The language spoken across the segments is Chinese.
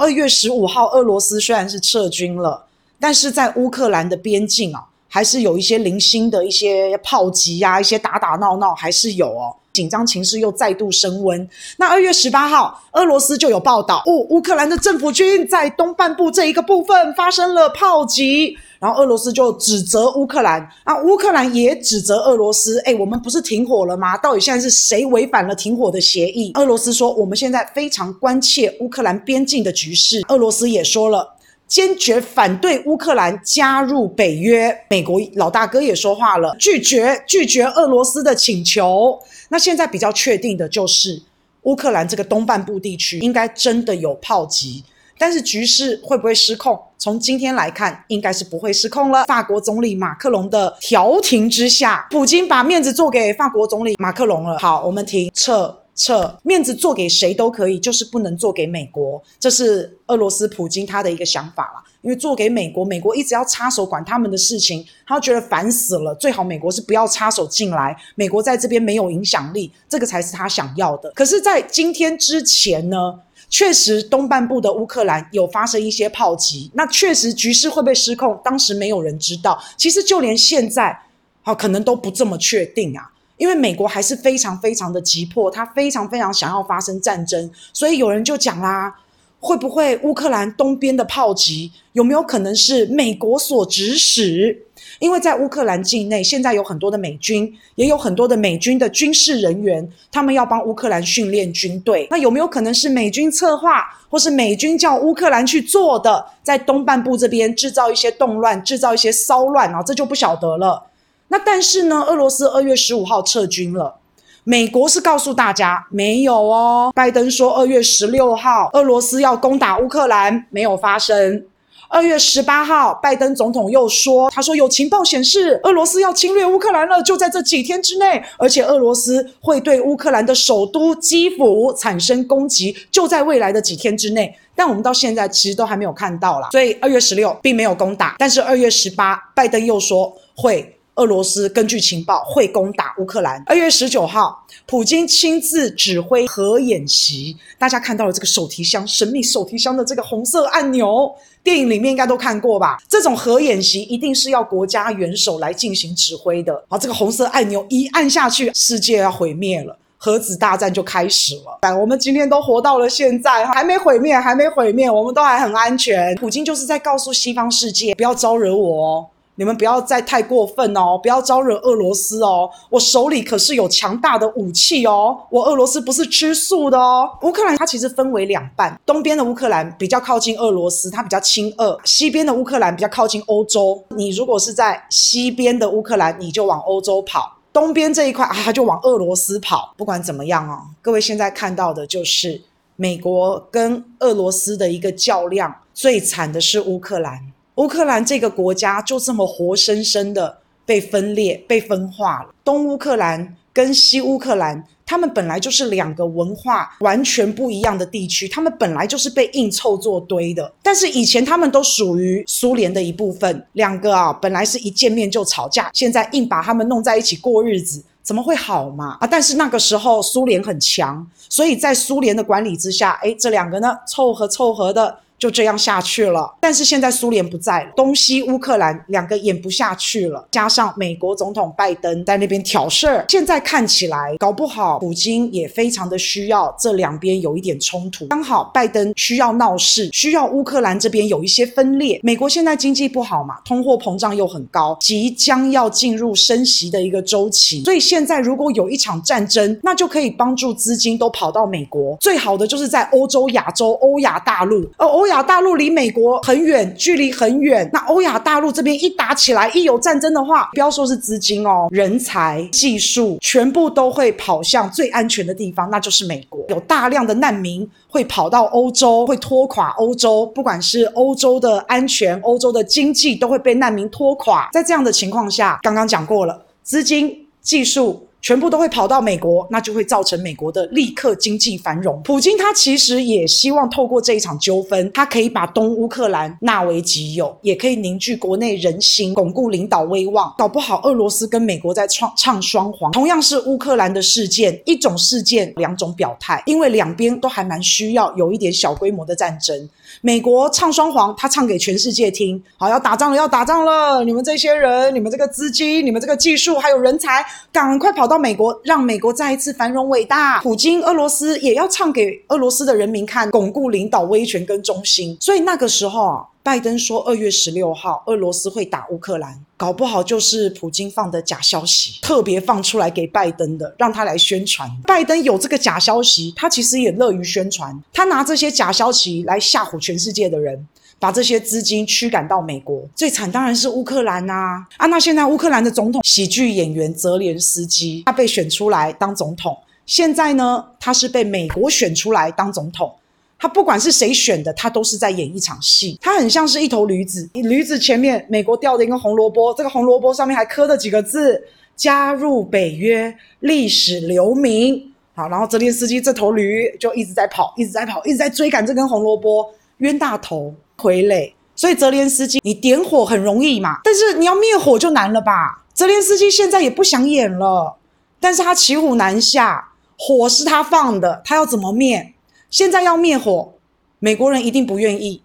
二月十五号，俄罗斯虽然是撤军了，但是在乌克兰的边境啊，还是有一些零星的一些炮击呀、一些打打闹闹还是有哦。紧张情势又再度升温。那二月十八号，俄罗斯就有报道，哦，乌克兰的政府军在东半部这一个部分发生了炮击，然后俄罗斯就指责乌克兰，啊，乌克兰也指责俄罗斯，诶，我们不是停火了吗？到底现在是谁违反了停火的协议？俄罗斯说，我们现在非常关切乌克兰边境的局势。俄罗斯也说了。坚决反对乌克兰加入北约。美国老大哥也说话了，拒绝拒绝俄罗斯的请求。那现在比较确定的就是，乌克兰这个东半部地区应该真的有炮击，但是局势会不会失控？从今天来看，应该是不会失控了。法国总理马克龙的调停之下，普京把面子做给法国总理马克龙了。好，我们停撤。撤面子做给谁都可以，就是不能做给美国。这是俄罗斯普京他的一个想法啦。因为做给美国，美国一直要插手管他们的事情，他觉得烦死了。最好美国是不要插手进来，美国在这边没有影响力，这个才是他想要的。可是，在今天之前呢，确实东半部的乌克兰有发生一些炮击，那确实局势会不会失控，当时没有人知道。其实就连现在，好，可能都不这么确定啊。因为美国还是非常非常的急迫，他非常非常想要发生战争，所以有人就讲啦，会不会乌克兰东边的炮击有没有可能是美国所指使？因为在乌克兰境内，现在有很多的美军，也有很多的美军的军事人员，他们要帮乌克兰训练军队。那有没有可能是美军策划，或是美军叫乌克兰去做的，在东半部这边制造一些动乱，制造一些骚乱啊？这就不晓得了。那但是呢，俄罗斯二月十五号撤军了，美国是告诉大家没有哦。拜登说二月十六号俄罗斯要攻打乌克兰，没有发生。二月十八号，拜登总统又说，他说有情报显示俄罗斯要侵略乌克兰了，就在这几天之内，而且俄罗斯会对乌克兰的首都基辅产生攻击，就在未来的几天之内。但我们到现在其实都还没有看到啦，所以二月十六并没有攻打，但是二月十八，拜登又说会。俄罗斯根据情报会攻打乌克兰。二月十九号，普京亲自指挥核演习，大家看到了这个手提箱，神秘手提箱的这个红色按钮，电影里面应该都看过吧？这种核演习一定是要国家元首来进行指挥的。好，这个红色按钮一按下去，世界要毁灭了，核子大战就开始了。但我们今天都活到了现在，还没毁灭，还没毁灭，我们都还很安全。普京就是在告诉西方世界，不要招惹我哦。你们不要再太过分哦！不要招惹俄罗斯哦！我手里可是有强大的武器哦！我俄罗斯不是吃素的哦！乌克兰它其实分为两半，东边的乌克兰比较靠近俄罗斯，它比较亲俄；西边的乌克兰比较靠近欧洲。你如果是在西边的乌克兰，你就往欧洲跑；东边这一块啊，它就往俄罗斯跑。不管怎么样哦，各位现在看到的就是美国跟俄罗斯的一个较量，最惨的是乌克兰。乌克兰这个国家就这么活生生的被分裂、被分化了。东乌克兰跟西乌克兰，他们本来就是两个文化完全不一样的地区，他们本来就是被硬凑作堆的。但是以前他们都属于苏联的一部分，两个啊本来是一见面就吵架，现在硬把他们弄在一起过日子，怎么会好嘛？啊！但是那个时候苏联很强，所以在苏联的管理之下，诶，这两个呢凑合凑合的。就这样下去了，但是现在苏联不在了，东西乌克兰两个演不下去了，加上美国总统拜登在那边挑事儿，现在看起来搞不好普京也非常的需要这两边有一点冲突，刚好拜登需要闹事，需要乌克兰这边有一些分裂。美国现在经济不好嘛，通货膨胀又很高，即将要进入升息的一个周期，所以现在如果有一场战争，那就可以帮助资金都跑到美国，最好的就是在欧洲、亚洲、欧亚大陆，而欧。亚大陆离美国很远，距离很远。那欧亚大陆这边一打起来，一有战争的话，不要说是资金哦，人才、技术全部都会跑向最安全的地方，那就是美国。有大量的难民会跑到欧洲，会拖垮欧洲。不管是欧洲的安全、欧洲的经济，都会被难民拖垮。在这样的情况下，刚刚讲过了，资金、技术。全部都会跑到美国，那就会造成美国的立刻经济繁荣。普京他其实也希望透过这一场纠纷，他可以把东乌克兰纳为己有，也可以凝聚国内人心，巩固领导威望。搞不好俄罗斯跟美国在唱唱双簧，同样是乌克兰的事件，一种事件两种表态，因为两边都还蛮需要有一点小规模的战争。美国唱双簧，他唱给全世界听，好，要打仗了，要打仗了！你们这些人，你们这个资金，你们这个技术，还有人才，赶快跑到美国，让美国再一次繁荣伟大。普京，俄罗斯也要唱给俄罗斯的人民看，巩固领导威权跟中心。所以那个时候啊。拜登说，二月十六号，俄罗斯会打乌克兰，搞不好就是普京放的假消息，特别放出来给拜登的，让他来宣传。拜登有这个假消息，他其实也乐于宣传，他拿这些假消息来吓唬全世界的人，把这些资金驱赶到美国。最惨当然是乌克兰呐！啊，那现在乌克兰的总统喜剧演员泽连斯基，他被选出来当总统，现在呢，他是被美国选出来当总统。他不管是谁选的，他都是在演一场戏。他很像是一头驴子，驴子前面美国掉的一个红萝卜，这个红萝卜上面还刻着几个字：加入北约，历史留名。好，然后泽连斯基这头驴就一直在跑，一直在跑，一直在追赶这根红萝卜，冤大头傀儡。所以泽连斯基，你点火很容易嘛，但是你要灭火就难了吧？泽连斯基现在也不想演了，但是他骑虎难下，火是他放的，他要怎么灭？现在要灭火，美国人一定不愿意，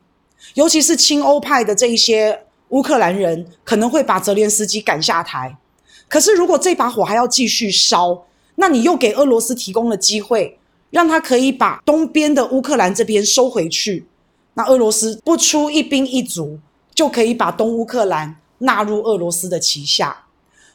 尤其是亲欧派的这一些乌克兰人，可能会把泽连斯基赶下台。可是，如果这把火还要继续烧，那你又给俄罗斯提供了机会，让他可以把东边的乌克兰这边收回去。那俄罗斯不出一兵一卒，就可以把东乌克兰纳入俄罗斯的旗下。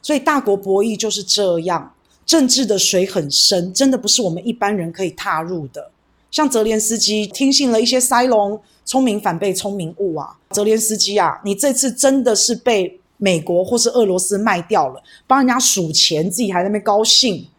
所以，大国博弈就是这样，政治的水很深，真的不是我们一般人可以踏入的。像泽连斯基听信了一些塞隆，聪明反被聪明误啊！泽连斯基啊，你这次真的是被美国或是俄罗斯卖掉了，帮人家数钱，自己还在那边高兴。